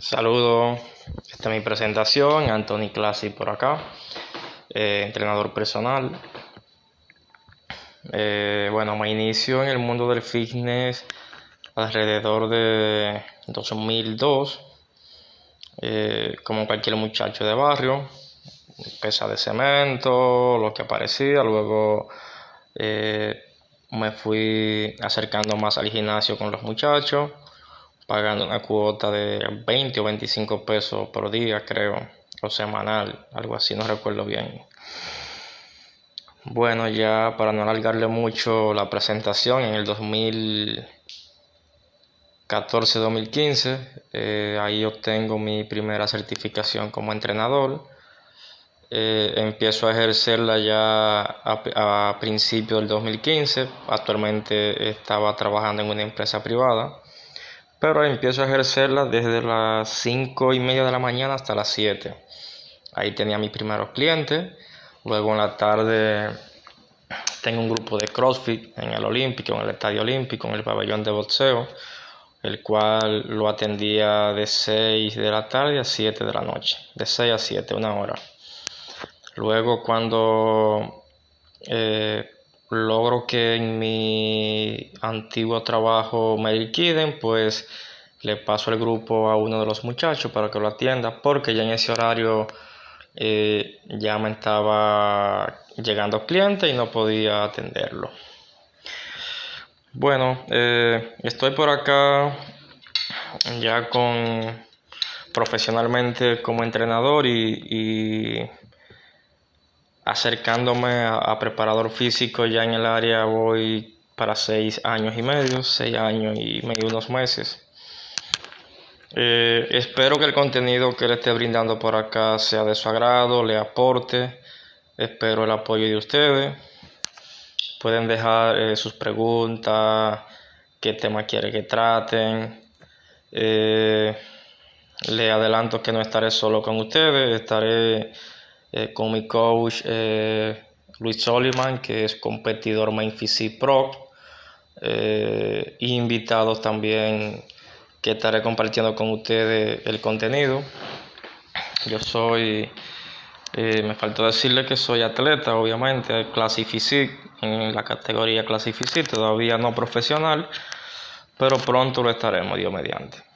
Saludos, esta es mi presentación, Anthony Classic por acá, eh, entrenador personal. Eh, bueno, me inicio en el mundo del fitness alrededor de 2002, eh, como cualquier muchacho de barrio, pesa de cemento, lo que parecía, luego me fui acercando más al gimnasio con los muchachos pagando una cuota de 20 o 25 pesos por día, creo, o semanal, algo así, no recuerdo bien. Bueno, ya para no alargarle mucho la presentación, en el 2014-2015, eh, ahí obtengo mi primera certificación como entrenador. Eh, empiezo a ejercerla ya a, a principios del 2015. Actualmente estaba trabajando en una empresa privada pero empiezo a ejercerla desde las 5 y media de la mañana hasta las 7. Ahí tenía mis primeros clientes. Luego en la tarde tengo un grupo de CrossFit en el Olímpico, en el Estadio Olímpico, en el pabellón de boxeo, el cual lo atendía de 6 de la tarde a 7 de la noche, de 6 a 7, una hora. Luego cuando eh, logro que en mi antiguo trabajo me liquiden, pues le paso el grupo a uno de los muchachos para que lo atienda, porque ya en ese horario eh, ya me estaba llegando cliente y no podía atenderlo. Bueno, eh, estoy por acá ya con profesionalmente como entrenador y acercándome a, preparador físico ya en el área voy para seis años y medio, seis años y medio, unos meses. Eh, espero que el contenido que le esté brindando por acá sea de su agrado, le aporte. Espero el apoyo de ustedes. Pueden dejar eh, sus preguntas, qué tema quiere que traten. Eh, le adelanto que no estaré solo con ustedes, estaré eh, con mi coach eh, Luis Soliman, que es competidor Main Physique Pro, eh, invitados también que estaré compartiendo con ustedes el contenido. Yo soy, me faltó decirle que soy atleta, obviamente, Physique, en la categoría Physique, todavía no profesional, pero pronto lo estaremos, Dios mediante.